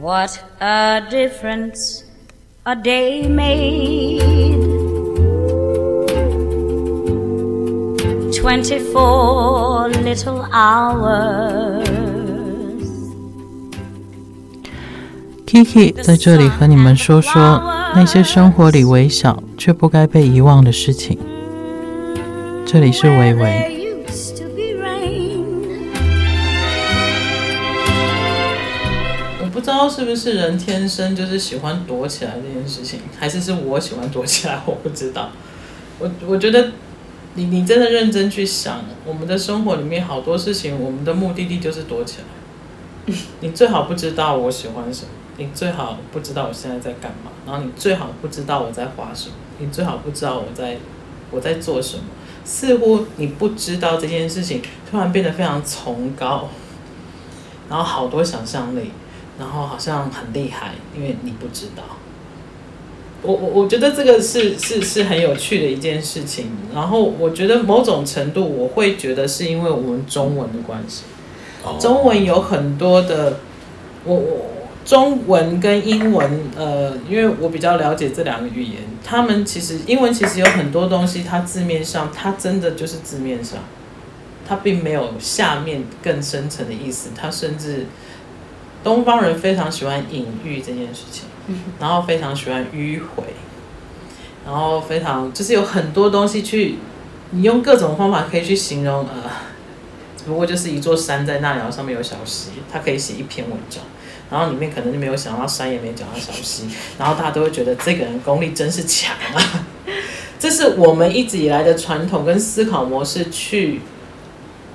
What a difference a day made. Twenty-four little hours. Kiki 在这里和你们说说那些生活里微小却不该被遗忘的事情。这里是微微。 道是不是人天生就是喜欢躲起来这件事情，还是是我喜欢躲起来？我不知道。我我觉得你你真的认真去想，我们的生活里面好多事情，我们的目的地就是躲起来。你最好不知道我喜欢什么，你最好不知道我现在在干嘛，然后你最好不知道我在画什么，你最好不知道我在我在做什么。似乎你不知道这件事情，突然变得非常崇高，然后好多想象力。然后好像很厉害，因为你不知道。我我我觉得这个是是是很有趣的一件事情。然后我觉得某种程度，我会觉得是因为我们中文的关系。中文有很多的，我我中文跟英文，呃，因为我比较了解这两个语言，他们其实英文其实有很多东西，它字面上它真的就是字面上，它并没有下面更深层的意思，它甚至。东方人非常喜欢隐喻这件事情，然后非常喜欢迂回，然后非常就是有很多东西去，你用各种方法可以去形容，呃，不过就是一座山在那里，然后上面有小溪，它可以写一篇文章，然后里面可能就没有想到山，也没讲到小溪，然后大家都会觉得这个人功力真是强啊，这是我们一直以来的传统跟思考模式去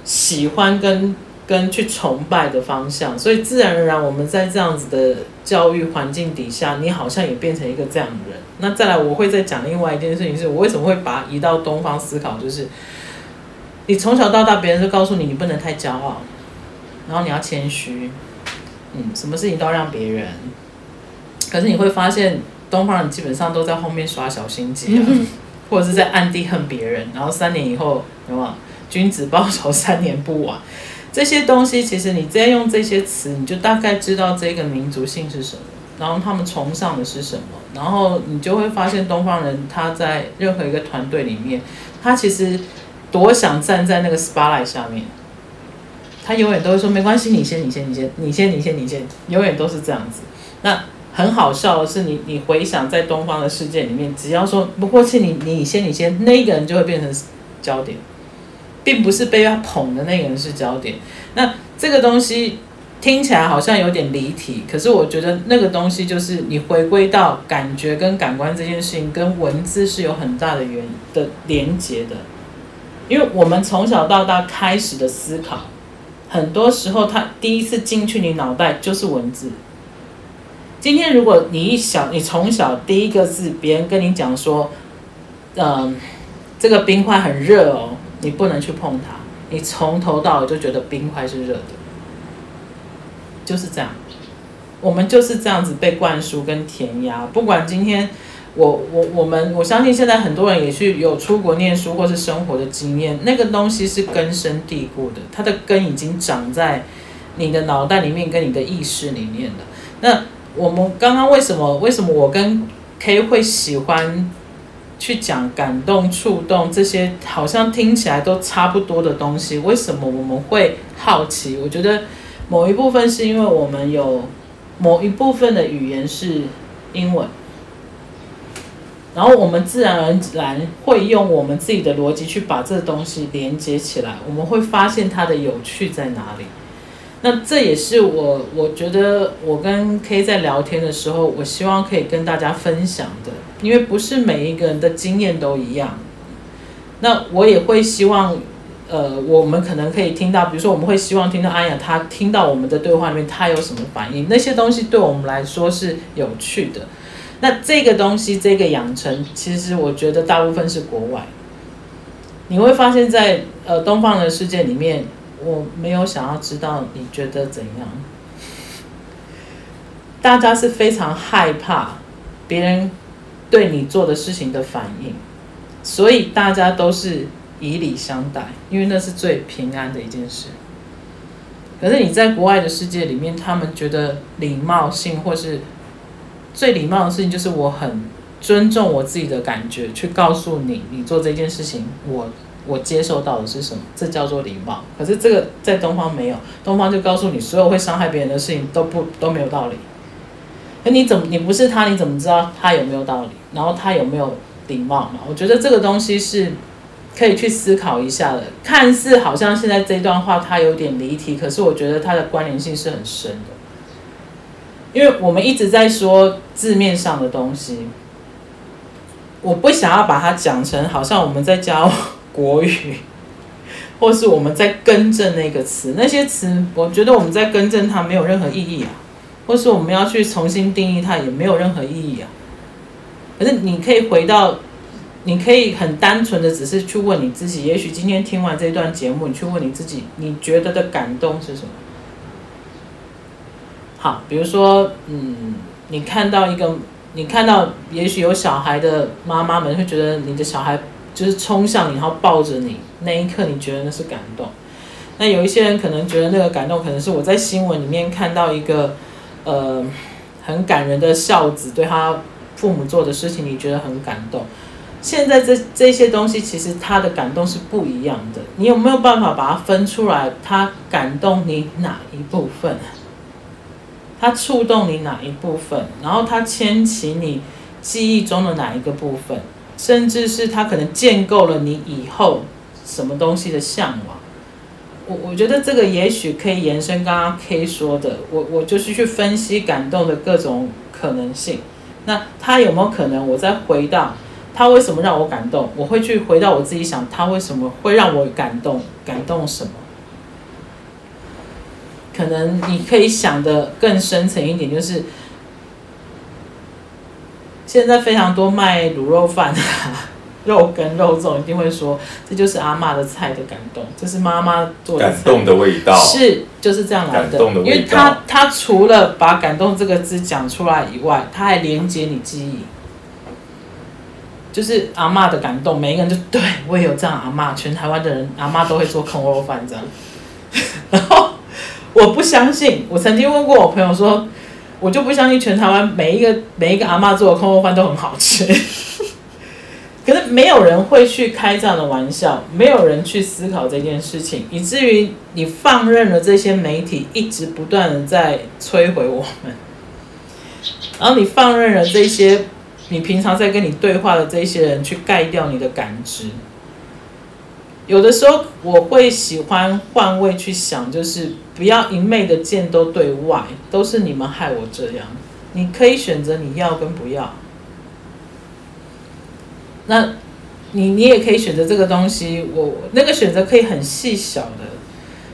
喜欢跟。跟去崇拜的方向，所以自然而然，我们在这样子的教育环境底下，你好像也变成一个这样的人。那再来，我会再讲另外一件事情，是我为什么会把移到东方思考，就是你从小到大，别人就告诉你，你不能太骄傲，然后你要谦虚，嗯，什么事情都要让别人。可是你会发现，东方人基本上都在后面耍小心机啊，或者是在暗地恨别人，然后三年以后，有没有？君子报仇，三年不晚。这些东西其实你直接用这些词，你就大概知道这个民族性是什么，然后他们崇尚的是什么，然后你就会发现东方人他在任何一个团队里面，他其实多想站在那个 spotlight 下面，他永远都会说没关系，你先，你先，你先，你先，你先，你先，永远都是这样子。那很好笑的是你，你你回想在东方的世界里面，只要说不过去，你你先，你先，那个人就会变成焦点。并不是被他捧的那个人是焦点，那这个东西听起来好像有点离题，可是我觉得那个东西就是你回归到感觉跟感官这件事情，跟文字是有很大的原的连接的，因为我们从小到大开始的思考，很多时候他第一次进去你脑袋就是文字。今天如果你一小，你从小第一个字别人跟你讲说，嗯，这个冰块很热哦。你不能去碰它，你从头到尾就觉得冰块是热的，就是这样。我们就是这样子被灌输跟填鸭。不管今天我我我们，我相信现在很多人也去有出国念书或是生活的经验，那个东西是根深蒂固的，它的根已经长在你的脑袋里面跟你的意识里面了。那我们刚刚为什么为什么我跟 K 会喜欢？去讲感动、触动这些，好像听起来都差不多的东西，为什么我们会好奇？我觉得某一部分是因为我们有某一部分的语言是英文，然后我们自然而然会用我们自己的逻辑去把这东西连接起来，我们会发现它的有趣在哪里。那这也是我我觉得我跟 K 在聊天的时候，我希望可以跟大家分享的。因为不是每一个人的经验都一样，那我也会希望，呃，我们可能可以听到，比如说我们会希望听到安雅她听到我们的对话里面，她有什么反应？那些东西对我们来说是有趣的。那这个东西，这个养成，其实我觉得大部分是国外。你会发现在呃东方的世界里面，我没有想要知道你觉得怎样，大家是非常害怕别人。对你做的事情的反应，所以大家都是以礼相待，因为那是最平安的一件事。可是你在国外的世界里面，他们觉得礼貌性或是最礼貌的事情，就是我很尊重我自己的感觉，去告诉你，你做这件事情，我我接受到的是什么，这叫做礼貌。可是这个在东方没有，东方就告诉你，所有会伤害别人的事情都不都没有道理。可你怎么你不是他，你怎么知道他有没有道理？然后他有没有礼貌嘛？我觉得这个东西是。可以去思考一下的，看似好像现在这段话它有点离题，可是我觉得它的关联性是很深的。因为我们一直在说字面上的东西，我不想要把它讲成好像我们在教 国语，或是我们在更正那个词，那些词我觉得我们在更正它没有任何意义啊，或是我们要去重新定义它也没有任何意义啊。可是你可以回到。你可以很单纯的只是去问你自己，也许今天听完这段节目，你去问你自己，你觉得的感动是什么？好，比如说，嗯，你看到一个，你看到也许有小孩的妈妈们会觉得你的小孩就是冲向你，然后抱着你，那一刻你觉得那是感动。那有一些人可能觉得那个感动，可能是我在新闻里面看到一个，呃，很感人的孝子对他父母做的事情，你觉得很感动。现在这这些东西，其实他的感动是不一样的。你有没有办法把它分出来？他感动你哪一部分？他触动你哪一部分？然后他牵起你记忆中的哪一个部分？甚至是他可能建构了你以后什么东西的向往？我我觉得这个也许可以延伸刚刚 K 说的，我我就是去分析感动的各种可能性。那他有没有可能？我再回到。他为什么让我感动？我会去回到我自己想，他为什么会让我感动？感动什么？可能你可以想得更深层一点，就是现在非常多卖卤肉饭的肉跟肉粽，一定会说这就是阿妈的菜的感动，这是妈妈做的感动的味道，是就是这样来的。因为他他除了把感动这个字讲出来以外，他还连接你记忆。就是阿妈的感动，每一个人就对我也有这样阿妈，全台湾的人阿妈都会做空肉饭这样。然后我不相信，我曾经问过我朋友说，我就不相信全台湾每一个每一个阿妈做的空肉饭都很好吃。可是没有人会去开这样的玩笑，没有人去思考这件事情，以至于你放任了这些媒体一直不断的在摧毁我们，然后你放任了这些。你平常在跟你对话的这些人去盖掉你的感知，有的时候我会喜欢换位去想，就是不要一昧的箭都对外，都是你们害我这样。你可以选择你要跟不要，那你你也可以选择这个东西。我那个选择可以很细小的，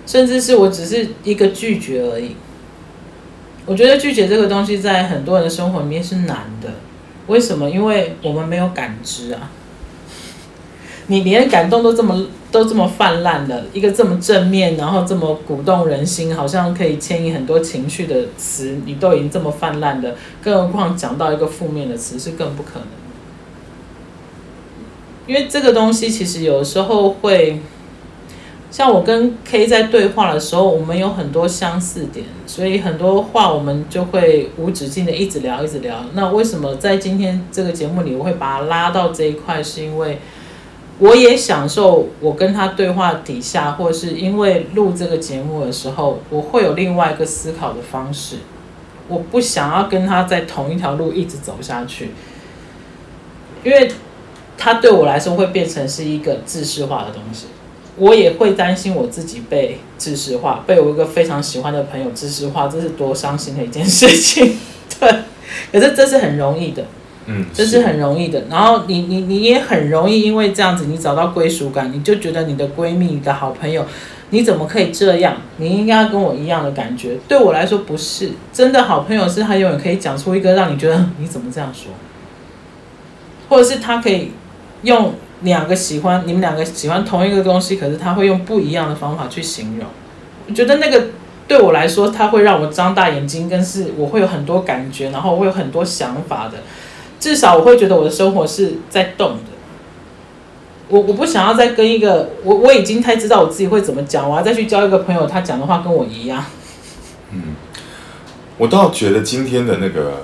甚至是我只是一个拒绝而已。我觉得拒绝这个东西在很多人的生活里面是难的。为什么？因为我们没有感知啊！你连感动都这么都这么泛滥的一个这么正面，然后这么鼓动人心，好像可以牵引很多情绪的词，你都已经这么泛滥的，更何况讲到一个负面的词是更不可能。因为这个东西其实有时候会。像我跟 K 在对话的时候，我们有很多相似点，所以很多话我们就会无止境的一直聊，一直聊。那为什么在今天这个节目里，我会把它拉到这一块？是因为我也享受我跟他对话底下，或是因为录这个节目的时候，我会有另外一个思考的方式。我不想要跟他在同一条路一直走下去，因为他对我来说会变成是一个制式化的东西。我也会担心我自己被知识化，被我一个非常喜欢的朋友知识化，这是多伤心的一件事情。对，可是这是很容易的，嗯，这是很容易的。然后你你你也很容易因为这样子，你找到归属感，你就觉得你的闺蜜、你的好朋友，你怎么可以这样？你应该要跟我一样的感觉。对我来说不是，真的好朋友是他永远可以讲出一个让你觉得你怎么这样说，或者是他可以用。两个喜欢，你们两个喜欢同一个东西，可是他会用不一样的方法去形容。我觉得那个对我来说，他会让我张大眼睛，跟是我会有很多感觉，然后我会有很多想法的。至少我会觉得我的生活是在动的。我我不想要再跟一个我我已经太知道我自己会怎么讲，我要再去交一个朋友，他讲的话跟我一样。嗯，我倒觉得今天的那个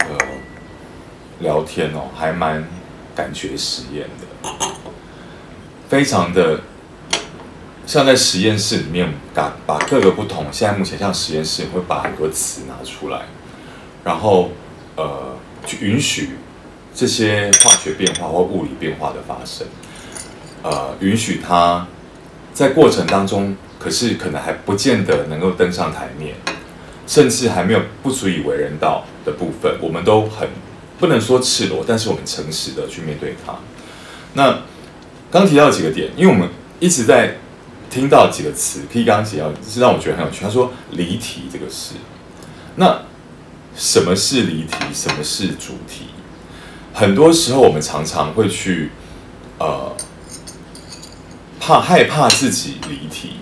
呃聊天哦，还蛮感觉实验的，非常的像在实验室里面，把把各个不同，现在目前像实验室会把很多词拿出来，然后呃去允许。这些化学变化或物理变化的发生，呃，允许它在过程当中，可是可能还不见得能够登上台面，甚至还没有不足以为人道的部分，我们都很不能说赤裸，但是我们诚实的去面对它。那刚提到几个点，因为我们一直在听到几个词，可以刚刚提到，是让我觉得很有趣。他说离题这个事，那什么是离题？什么是主题？很多时候，我们常常会去，呃，怕害怕自己离题，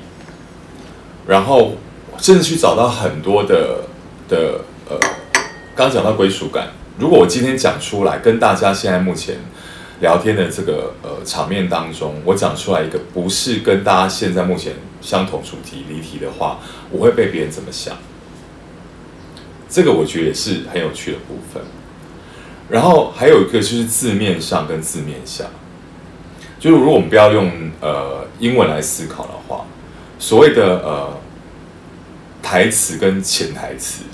然后甚至去找到很多的的呃，刚讲到归属感。如果我今天讲出来，跟大家现在目前聊天的这个呃场面当中，我讲出来一个不是跟大家现在目前相同主题离题的话，我会被别人怎么想？这个我觉得也是很有趣的部分。然后还有一个就是字面上跟字面下，就是如果我们不要用呃英文来思考的话，所谓的呃台词跟潜台词，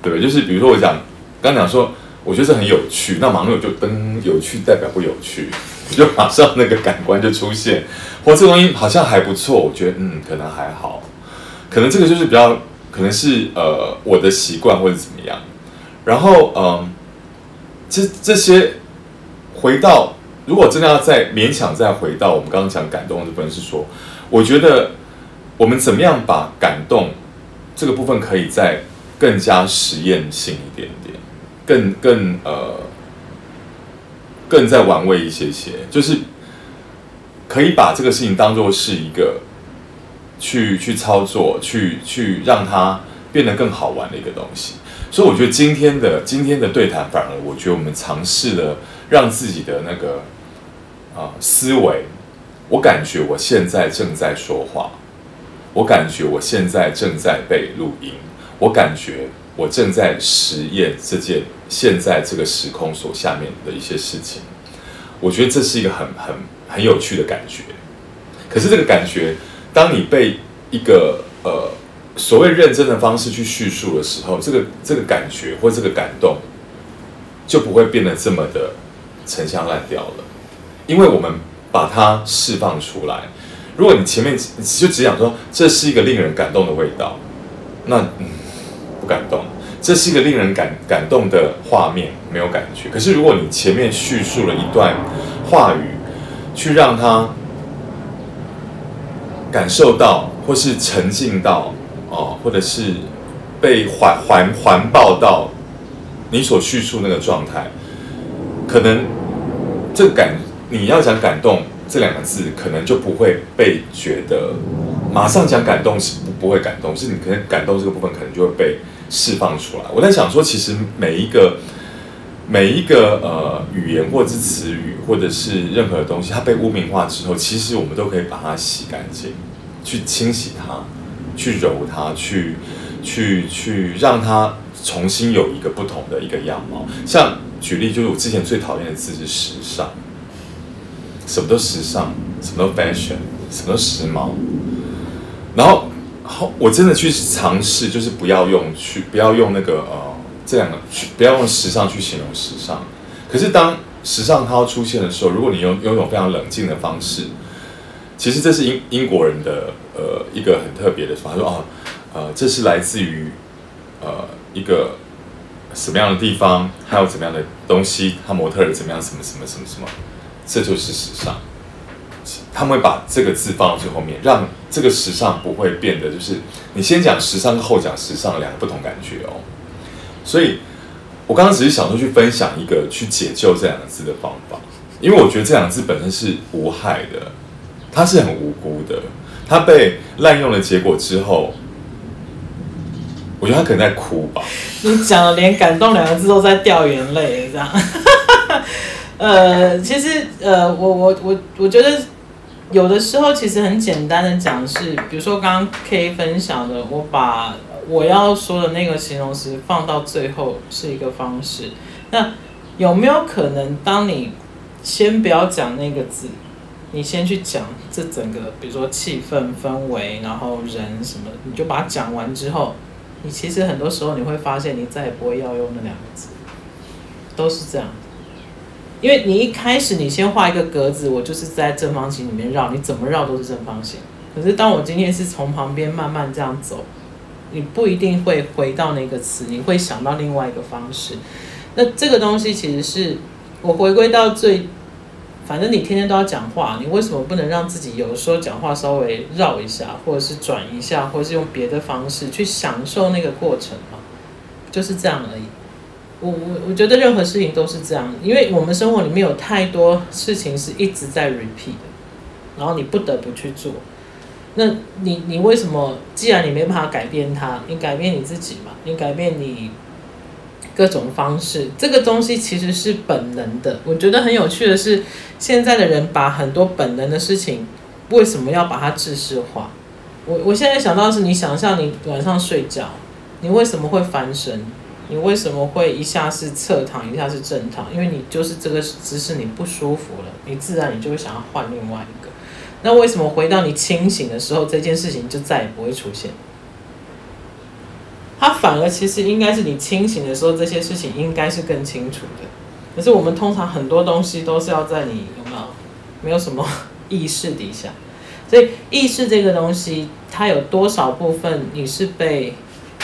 对？就是比如说我讲刚讲说，我觉得这很有趣，那马上就噔，有趣代表不有趣，就马上那个感官就出现，或这东西好像还不错，我觉得嗯可能还好，可能这个就是比较可能是呃我的习惯或者怎么样，然后嗯。这这些回到，如果真的要再勉强再回到我们刚刚讲感动的部分，是说，我觉得我们怎么样把感动这个部分可以再更加实验性一点点，更更呃，更再玩味一些些，就是可以把这个事情当做是一个去去操作，去去让它变得更好玩的一个东西。所以我觉得今天的今天的对谈，反而我觉得我们尝试了让自己的那个啊、思维，我感觉我现在正在说话，我感觉我现在正在被录音，我感觉我正在实验这件现在这个时空所下面的一些事情，我觉得这是一个很很很有趣的感觉。可是这个感觉，当你被一个呃。所谓认真的方式去叙述的时候，这个这个感觉或这个感动就不会变得这么的陈腔滥调了，因为我们把它释放出来。如果你前面就只讲说这是一个令人感动的味道，那嗯不感动。这是一个令人感感动的画面，没有感觉。可是如果你前面叙述了一段话语，去让他感受到或是沉浸到。哦，或者是被环环环抱到你所叙述那个状态，可能这个感你要讲感动这两个字，可能就不会被觉得马上讲感动是不不会感动，是你可能感动这个部分可能就会被释放出来。我在想说，其实每一个每一个呃语言或者是词语或者是任何东西，它被污名化之后，其实我们都可以把它洗干净，去清洗它。去揉它，去去去让它重新有一个不同的一个样貌。像举例，就是我之前最讨厌的字是时尚，什么都时尚，什么都 fashion，什么都时髦。然后我真的去尝试，就是不要用去不要用那个呃这两个去不要用时尚去形容时尚。可是当时尚它要出现的时候，如果你用用一种非常冷静的方式。其实这是英英国人的呃一个很特别的说法，他说哦，呃，这是来自于呃一个什么样的地方，还有怎么样的东西，他模特儿怎么样，什么什么什么什么，这就是时尚。他们会把这个字放到最后面，让这个时尚不会变得就是你先讲时尚，后讲时尚两个不同感觉哦。所以我刚刚只是想说去分享一个去解救这两个字的方法，因为我觉得这两个字本身是无害的。他是很无辜的，他被滥用的结果之后，我觉得他可能在哭吧。你讲了连感动两个字都在掉眼泪，这样。呃，其实呃，我我我我觉得有的时候其实很简单的讲是，比如说刚刚 K 分享的，我把我要说的那个形容词放到最后是一个方式。那有没有可能，当你先不要讲那个字，你先去讲这整个，比如说气氛氛围，然后人什么，你就把它讲完之后，你其实很多时候你会发现，你再也不会要用那两个字，都是这样。因为你一开始你先画一个格子，我就是在正方形里面绕，你怎么绕都是正方形。可是当我今天是从旁边慢慢这样走，你不一定会回到那个词，你会想到另外一个方式。那这个东西其实是我回归到最，反正你天天都要讲话，你为什么不能让自己有的时候讲话稍微绕一下，或者是转一下，或者是用别的方式去享受那个过程嘛？就是这样而已。我我我觉得任何事情都是这样，因为我们生活里面有太多事情是一直在 repeat 的，然后你不得不去做。那你你为什么？既然你没办法改变它，你改变你自己嘛？你改变你各种方式，这个东西其实是本能的。我觉得很有趣的是，现在的人把很多本能的事情，为什么要把它制式化？我我现在想到是，你想象你晚上睡觉，你为什么会翻身？你为什么会一下是侧躺，一下是正躺？因为你就是这个姿势你不舒服了，你自然你就会想要换另外一个。那为什么回到你清醒的时候，这件事情就再也不会出现？它反而其实应该是你清醒的时候，这些事情应该是更清楚的。可是我们通常很多东西都是要在你有没有没有什么意识底下，所以意识这个东西，它有多少部分你是被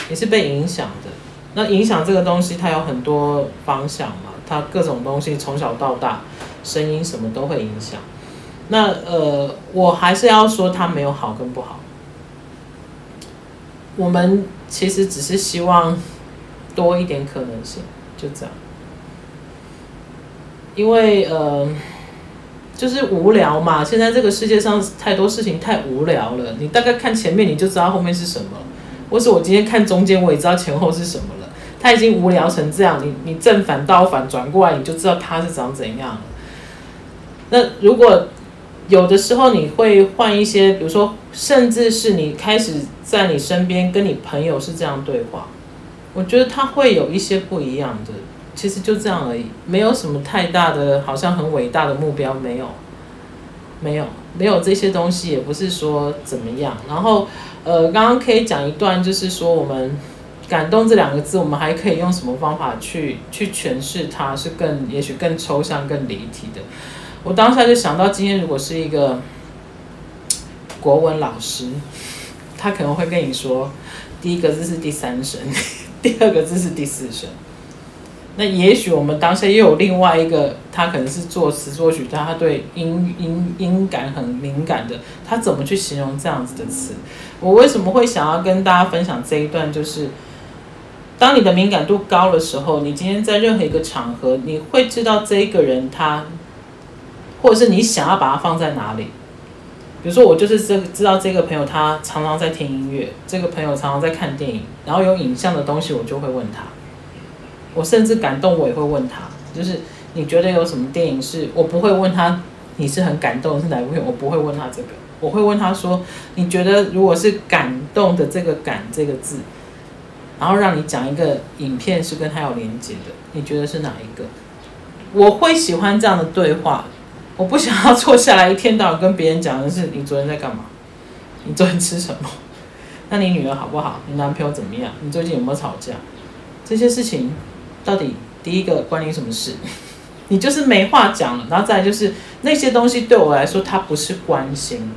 你是被影响的？那影响这个东西，它有很多方向嘛，它各种东西从小到大，声音什么都会影响。那呃，我还是要说，它没有好跟不好。我们其实只是希望多一点可能性，就这样。因为呃，就是无聊嘛，现在这个世界上太多事情太无聊了。你大概看前面，你就知道后面是什么。或是我今天看中间，我也知道前后是什么他。已经无聊成这样，你你正反倒反转过来，你就知道他是长怎样。那如果有的时候你会换一些，比如说，甚至是你开始在你身边跟你朋友是这样对话，我觉得他会有一些不一样的。其实就这样而已，没有什么太大的，好像很伟大的目标，没有，没有，没有这些东西，也不是说怎么样。然后。呃，刚刚可以讲一段，就是说我们感动这两个字，我们还可以用什么方法去去诠释它，是更也许更抽象、更离体的。我当下就想到，今天如果是一个国文老师，他可能会跟你说，第一个字是第三声，第二个字是第四声。那也许我们当下又有另外一个，他可能是作词作曲家，他对音音音感很敏感的，他怎么去形容这样子的词？我为什么会想要跟大家分享这一段？就是当你的敏感度高的时候，你今天在任何一个场合，你会知道这一个人他，或者是你想要把他放在哪里。比如说，我就是这知道这个朋友他常常在听音乐，这个朋友常常在看电影，然后有影像的东西，我就会问他。我甚至感动，我也会问他，就是你觉得有什么电影是我不会问他，你是很感动是哪部片？我不会问他这个，我会问他说，你觉得如果是感动的这个“感”这个字，然后让你讲一个影片是跟他有连接的，你觉得是哪一个？我会喜欢这样的对话，我不想要坐下来一天到晚跟别人讲的是你昨天在干嘛，你昨天吃什么，那你女儿好不好？你男朋友怎么样？你最近有没有吵架？这些事情。到底第一个关你什么事？你就是没话讲了，然后再来就是那些东西对我来说，它不是关心，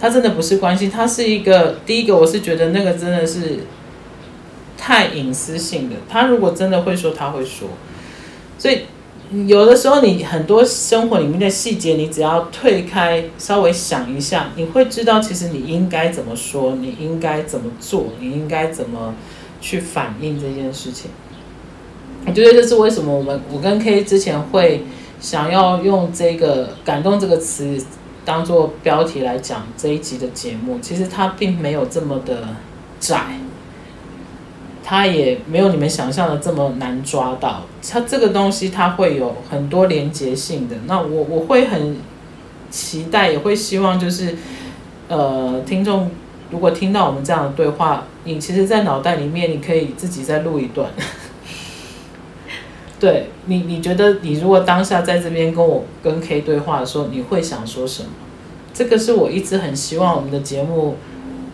它真的不是关心，它是一个第一个，我是觉得那个真的是太隐私性的。他如果真的会说，他会说。所以有的时候，你很多生活里面的细节，你只要退开，稍微想一下，你会知道其实你应该怎么说，你应该怎么做，你应该怎么去反应这件事情。我觉得这是为什么我们我跟 K 之前会想要用这个“感动”这个词当做标题来讲这一集的节目。其实它并没有这么的窄，它也没有你们想象的这么难抓到。它这个东西它会有很多连接性的。那我我会很期待，也会希望就是，呃，听众如果听到我们这样的对话，你其实，在脑袋里面你可以自己再录一段。对你，你觉得你如果当下在这边跟我跟 K 对话的时候，你会想说什么？这个是我一直很希望我们的节目。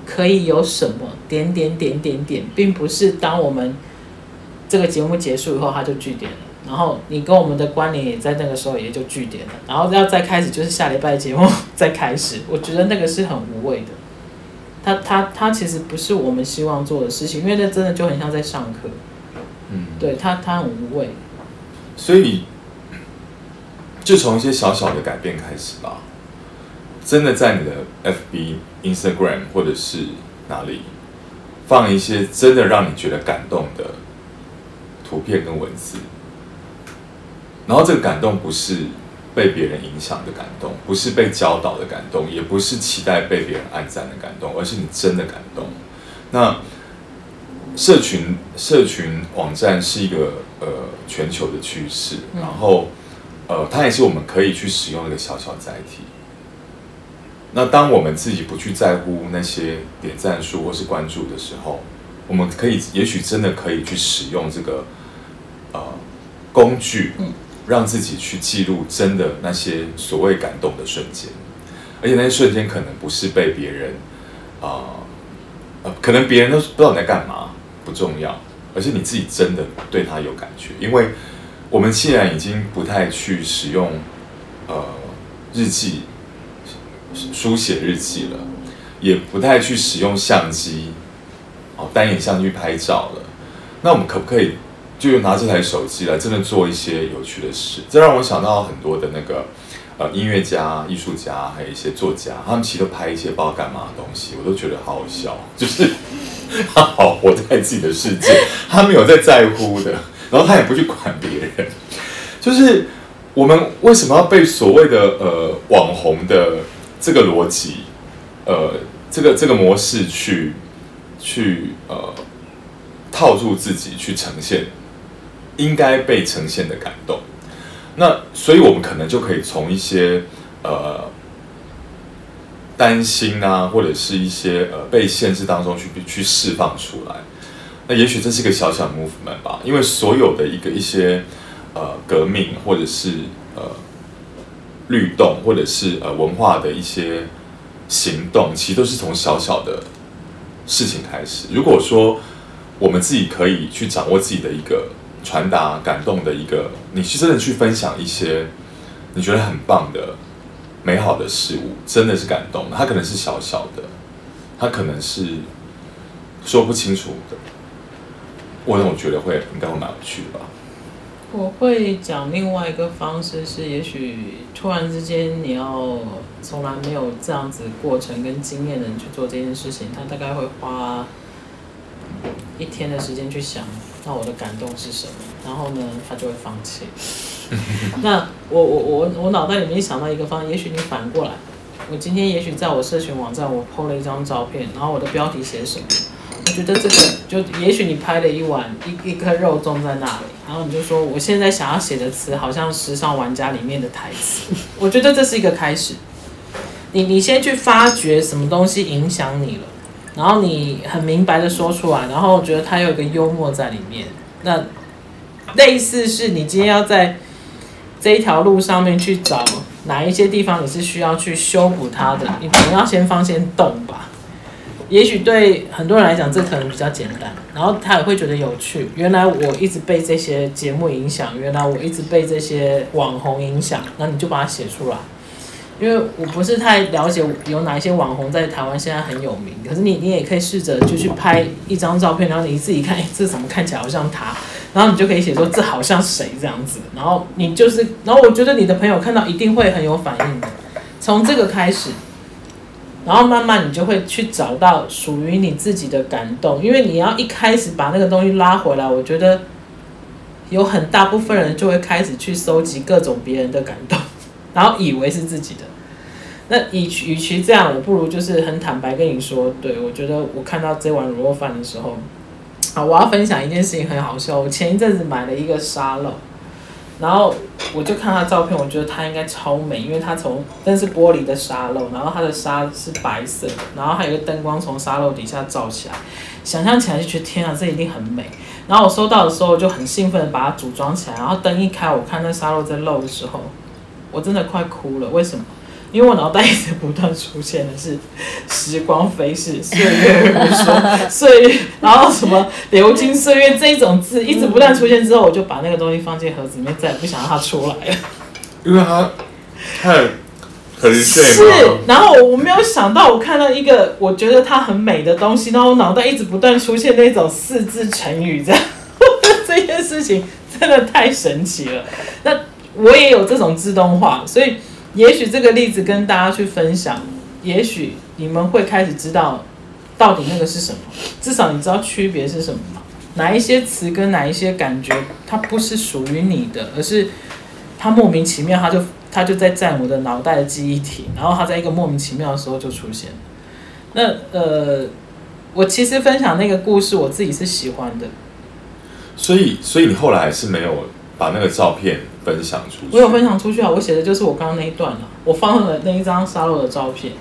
可以有什么点点点点点，并不是当我们这个节目结束以后，它就据点了。然后你跟我们的关联也在那个时候也就据点了。然后要再开始就是下礼拜节目再开始，我觉得那个是很无谓的。他他他其实不是我们希望做的事情，因为那真的就很像在上课。嗯，对，他他很无谓。所以就从一些小小的改变开始吧。真的在你的 FB、Instagram 或者是哪里放一些真的让你觉得感动的图片跟文字，然后这个感动不是被别人影响的感动，不是被教导的感动，也不是期待被别人按赞的感动，而是你真的感动。那社群社群网站是一个呃全球的趋势，然后呃它也是我们可以去使用的一个小小载体。那当我们自己不去在乎那些点赞数或是关注的时候，我们可以也许真的可以去使用这个呃工具，让自己去记录真的那些所谓感动的瞬间，而且那些瞬间可能不是被别人啊呃，可能别人都不知道你在干嘛，不重要，而是你自己真的对他有感觉，因为我们既然已经不太去使用呃日记。书写日记了，也不太去使用相机，哦，单眼相机拍照了。那我们可不可以就拿这台手机来真的做一些有趣的事？这让我想到很多的那个呃音乐家、艺术家，还有一些作家，他们其实都拍一些不知道干嘛的东西，我都觉得好好笑。就是 他好活在自己的世界，他没有在在乎的，然后他也不去管别人。就是我们为什么要被所谓的呃网红的？这个逻辑，呃，这个这个模式去去呃套住自己去呈现应该被呈现的感动，那所以我们可能就可以从一些呃担心啊，或者是一些呃被限制当中去去释放出来。那也许这是一个小小的 movement 吧，因为所有的一个一些呃革命或者是呃。律动，或者是呃文化的一些行动，其实都是从小小的事情开始。如果说我们自己可以去掌握自己的一个传达感动的一个，你是真的去分享一些你觉得很棒的美好的事物，真的是感动。它可能是小小的，它可能是说不清楚的。我我觉得会应该会蛮有趣的吧。我会讲另外一个方式是，也许突然之间你要从来没有这样子过程跟经验的人去做这件事情，他大概会花一天的时间去想，那我的感动是什么？然后呢，他就会放弃。那我我我我脑袋里面想到一个方，也许你反过来，我今天也许在我社群网站我 PO 了一张照片，然后我的标题写什么？我觉得这个就也许你拍了一碗一一颗肉粽在那里，然后你就说我现在想要写的词好像《时尚玩家》里面的台词，我觉得这是一个开始。你你先去发掘什么东西影响你了，然后你很明白的说出来，然后我觉得它有一个幽默在里面。那类似是你今天要在这一条路上面去找哪一些地方你是需要去修补它的，你可能要先放先动吧。也许对很多人来讲，这可能比较简单，然后他也会觉得有趣。原来我一直被这些节目影响，原来我一直被这些网红影响，那你就把它写出来。因为我不是太了解有哪一些网红在台湾现在很有名，可是你你也可以试着就去拍一张照片，然后你自己看，哎，这怎么看起来好像他？然后你就可以写说这好像谁这样子。然后你就是，然后我觉得你的朋友看到一定会很有反应的。从这个开始。然后慢慢你就会去找到属于你自己的感动，因为你要一开始把那个东西拉回来，我觉得有很大部分人就会开始去收集各种别人的感动，然后以为是自己的。那与其与其这样，我不如就是很坦白跟你说，对，我觉得我看到这碗卤肉饭的时候，好，我要分享一件事情，很好笑。我前一阵子买了一个沙漏，然后我就看他照片，我觉得他应该超美，因为他从那是玻璃的沙漏，然后它的沙是白色的，然后还有一个灯光从沙漏底下照起来，想象起来就觉得天啊，这一定很美。然后我收到的时候，就很兴奋的把它组装起来，然后灯一开，我看那沙漏在漏的时候，我真的快哭了。为什么？因为我脑袋一直不断出现的是时光飞逝、岁月如梭、岁月，然后什么流金岁月这一种字一直不断出现之后，我就把那个东西放进盒子里面，再也不想让它出来了。因为它太很碎。是，然后我没有想到，我看到一个我觉得它很美的东西，然后我脑袋一直不断出现那种四字成语，这样 这件事情真的太神奇了。那我也有这种自动化，所以。也许这个例子跟大家去分享，也许你们会开始知道到底那个是什么，至少你知道区别是什么吗？哪一些词跟哪一些感觉，它不是属于你的，而是它莫名其妙，它就它就在占我的脑袋的记忆体，然后它在一个莫名其妙的时候就出现。那呃，我其实分享那个故事，我自己是喜欢的。所以，所以你后来还是没有把那个照片分享出去，我有分享出去啊！我写的就是我刚刚那一段了，我放了那一张沙漏的照片，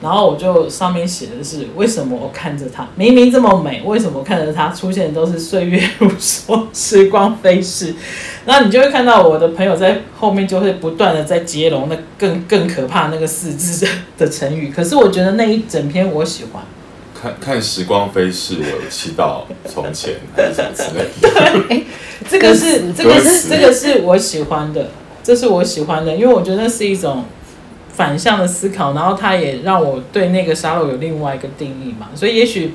然后我就上面写的是为什么我看着它明明这么美，为什么看着它出现都是岁月如梭、时光飞逝？然后你就会看到我的朋友在后面就会不断的在接龙，那更更可怕那个四字的成语。可是我觉得那一整篇我喜欢。看看时光飞逝，我祈祷从前还是什么之类的。对，这个是这个是这个是我喜欢的，这是我喜欢的，因为我觉得那是一种反向的思考，然后它也让我对那个沙漏有另外一个定义嘛。所以也许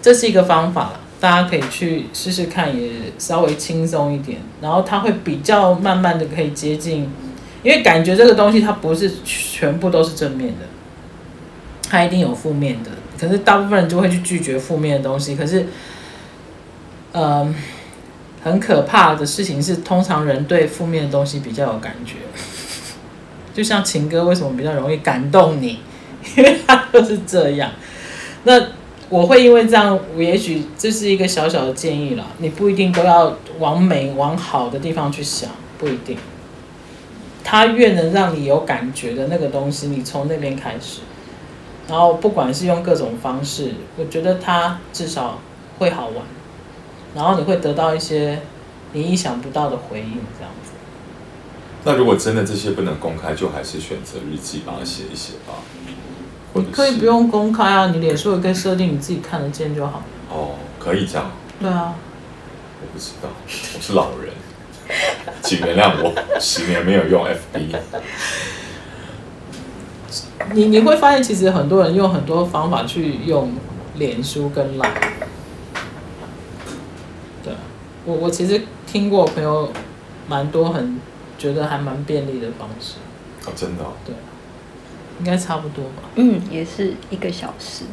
这是一个方法，大家可以去试试看，也稍微轻松一点，然后它会比较慢慢的可以接近，因为感觉这个东西它不是全部都是正面的，它一定有负面的。可是大部分人就会去拒绝负面的东西。可是，呃，很可怕的事情是，通常人对负面的东西比较有感觉。就像情歌为什么比较容易感动你？因为它就是这样。那我会因为这样，也许这是一个小小的建议啦。你不一定都要往美、往好的地方去想，不一定。它越能让你有感觉的那个东西，你从那边开始。然后不管是用各种方式，我觉得它至少会好玩，然后你会得到一些你意想不到的回应，这样子。那如果真的这些不能公开，就还是选择日记把它写一写吧。你可以不用公开啊，你脸书也可以设定你自己看得见就好。哦，可以这样。对啊。我不知道，我是老人，请原谅我，十年没有用 FB。你你会发现，其实很多人用很多方法去用脸书跟 Line。对，我我其实听过朋友蛮多很觉得还蛮便利的方式。哦，真的哦？对，应该差不多吧。嗯，也是一个小时。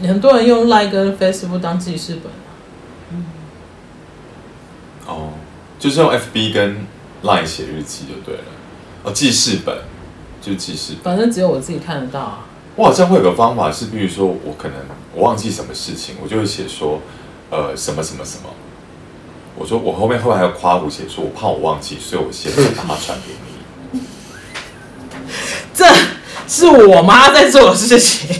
很多人用 Line 跟 Facebook 当记事本。嗯。哦，就是用 FB 跟 Line 写日记就对了。哦，记事本。就其实，反正只有我自己看得到啊。我好像会有个方法是，比如说我可能我忘记什么事情，我就会写说，呃，什么什么什么。我说我后面后面还有夸我写说，我怕我忘记，所以我先把它传给你。这是我妈在做的事情，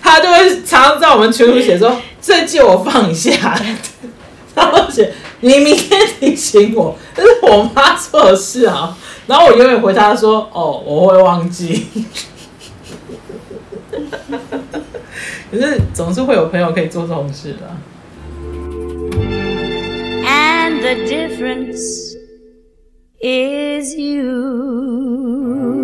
她就会常常在我们群组写说，这借我放一下，然后写你明天提醒我，这是我妈做的事啊。然后我永远回答说：“哦，我会忘记。”可是总是会有朋友可以做这种事的。And the difference is you.